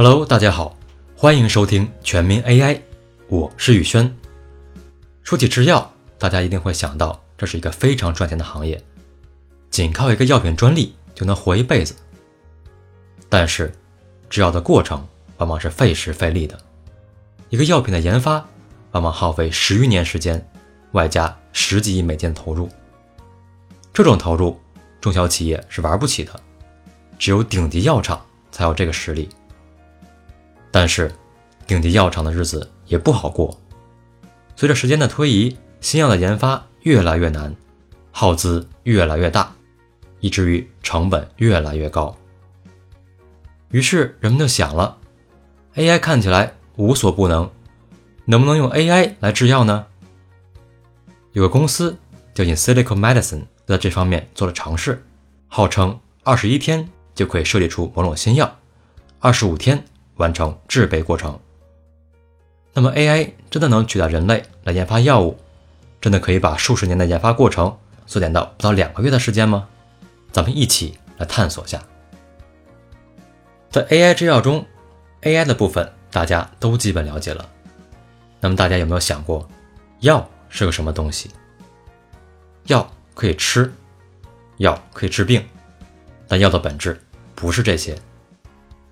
Hello，大家好，欢迎收听全民 AI，我是宇轩。说起制药，大家一定会想到这是一个非常赚钱的行业，仅靠一个药品专利就能活一辈子。但是，制药的过程往往是费时费力的，一个药品的研发往往耗费十余年时间，外加十几亿美金投入。这种投入，中小企业是玩不起的，只有顶级药厂才有这个实力。但是，顶级药厂的日子也不好过。随着时间的推移，新药的研发越来越难，耗资越来越大，以至于成本越来越高。于是人们就想了：AI 看起来无所不能，能不能用 AI 来制药呢？有个公司叫 Insilico Medicine，在这方面做了尝试，号称二十一天就可以设计出某种新药，二十五天。完成制备过程。那么，AI 真的能取代人类来研发药物？真的可以把数十年的研发过程缩减到不到两个月的时间吗？咱们一起来探索下。在 AI 制药中，AI 的部分大家都基本了解了。那么，大家有没有想过，药是个什么东西？药可以吃，药可以治病，但药的本质不是这些。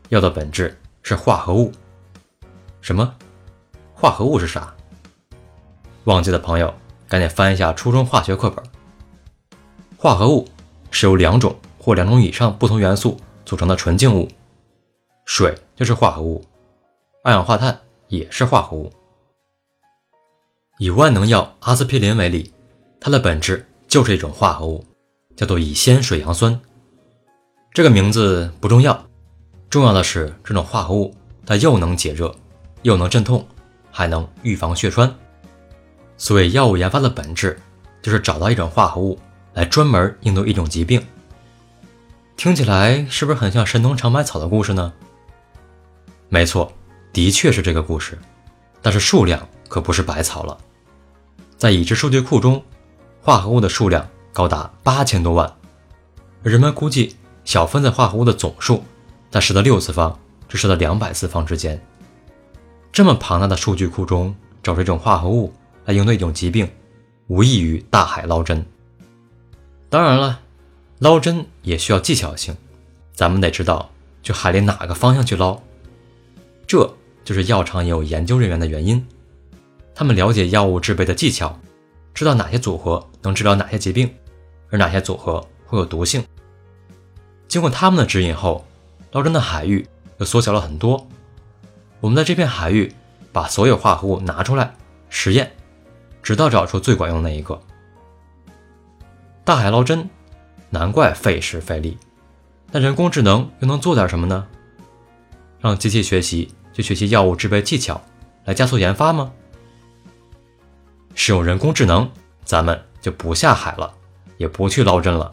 药的本质。是化合物，什么？化合物是啥？忘记的朋友赶紧翻一下初中化学课本。化合物是由两种或两种以上不同元素组成的纯净物，水就是化合物，二氧化碳也是化合物。以万能药阿司匹林为例，它的本质就是一种化合物，叫做乙酰水杨酸。这个名字不重要。重要的是，这种化合物它又能解热，又能镇痛，还能预防血栓。所以，药物研发的本质就是找到一种化合物来专门应对一种疾病。听起来是不是很像神农尝百草的故事呢？没错，的确是这个故事，但是数量可不是百草了。在已知数据库中，化合物的数量高达八千多万，人们估计小分子化合物的总数。在十的六次方至十的两百次方之间，这么庞大的数据库中找出一种化合物来应对一种疾病，无异于大海捞针。当然了，捞针也需要技巧性，咱们得知道去海里哪个方向去捞。这就是药厂也有研究人员的原因，他们了解药物制备的技巧，知道哪些组合能治疗哪些疾病，而哪些组合会有毒性。经过他们的指引后。捞针的海域又缩小了很多。我们在这片海域把所有化合物拿出来实验，直到找出最管用的那一个。大海捞针，难怪费时费力。那人工智能又能做点什么呢？让机器学习去学习药物制备技巧，来加速研发吗？使用人工智能，咱们就不下海了，也不去捞针了。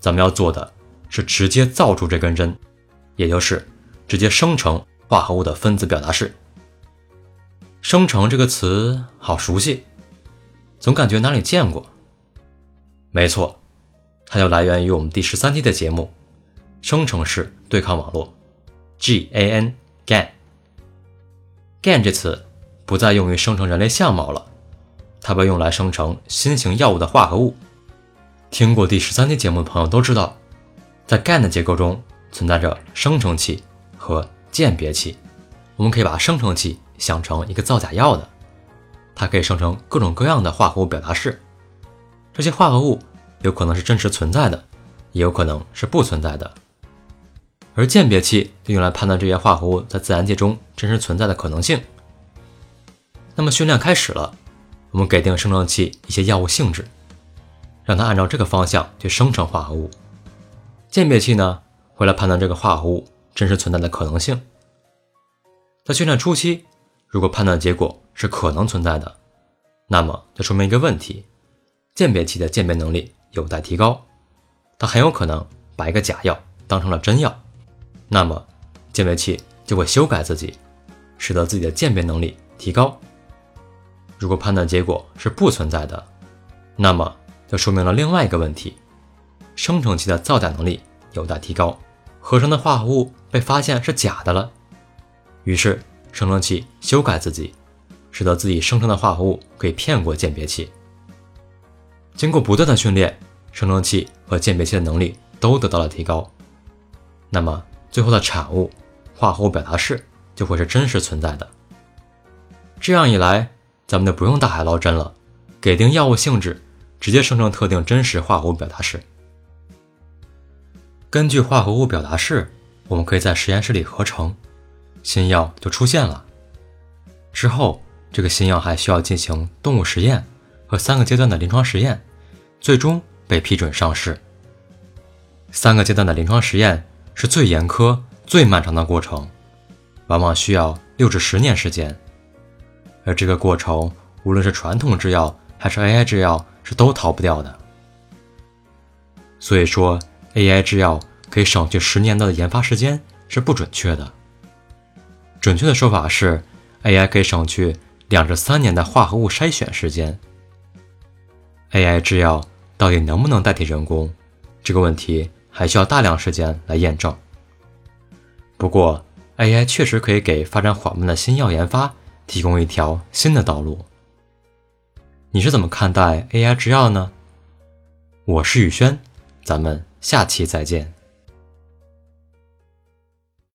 咱们要做的是直接造出这根针。也就是直接生成化合物的分子表达式。生成这个词好熟悉，总感觉哪里见过。没错，它就来源于我们第十三期的节目——生成式对抗网络 （GAN）。GAN。GAN 这词不再用于生成人类相貌了，它被用来生成新型药物的化合物。听过第十三期节目的朋友都知道，在 GAN 的结构中。存在着生成器和鉴别器，我们可以把生成器想成一个造假药的，它可以生成各种各样的化合物表达式，这些化合物有可能是真实存在的，也有可能是不存在的。而鉴别器就用来判断这些化合物在自然界中真实存在的可能性。那么训练开始了，我们给定生成器一些药物性质，让它按照这个方向去生成化合物。鉴别器呢？会来判断这个化合物真实存在的可能性。在训练初期，如果判断结果是可能存在的，那么就说明一个问题：鉴别器的鉴别能力有待提高。它很有可能把一个假药当成了真药，那么鉴别器就会修改自己，使得自己的鉴别能力提高。如果判断结果是不存在的，那么就说明了另外一个问题：生成器的造假能力有待提高。合成的化合物被发现是假的了，于是生成器修改自己，使得自己生成的化合物可以骗过鉴别器。经过不断的训练，生成器和鉴别器的能力都得到了提高。那么最后的产物化合物表达式就会是真实存在的。这样一来，咱们就不用大海捞针了，给定药物性质，直接生成特定真实化合物表达式。根据化合物表达式，我们可以在实验室里合成，新药就出现了。之后，这个新药还需要进行动物实验和三个阶段的临床实验，最终被批准上市。三个阶段的临床实验是最严苛、最漫长的过程，往往需要六至十年时间。而这个过程，无论是传统制药还是 AI 制药，是都逃不掉的。所以说，AI 制药可以省去十年的研发时间是不准确的。准确的说法是，AI 可以省去两至三年的化合物筛选时间。AI 制药到底能不能代替人工？这个问题还需要大量时间来验证。不过，AI 确实可以给发展缓慢的新药研发。提供一条新的道路。你是怎么看待 AI 制药呢？我是宇轩，咱们下期再见。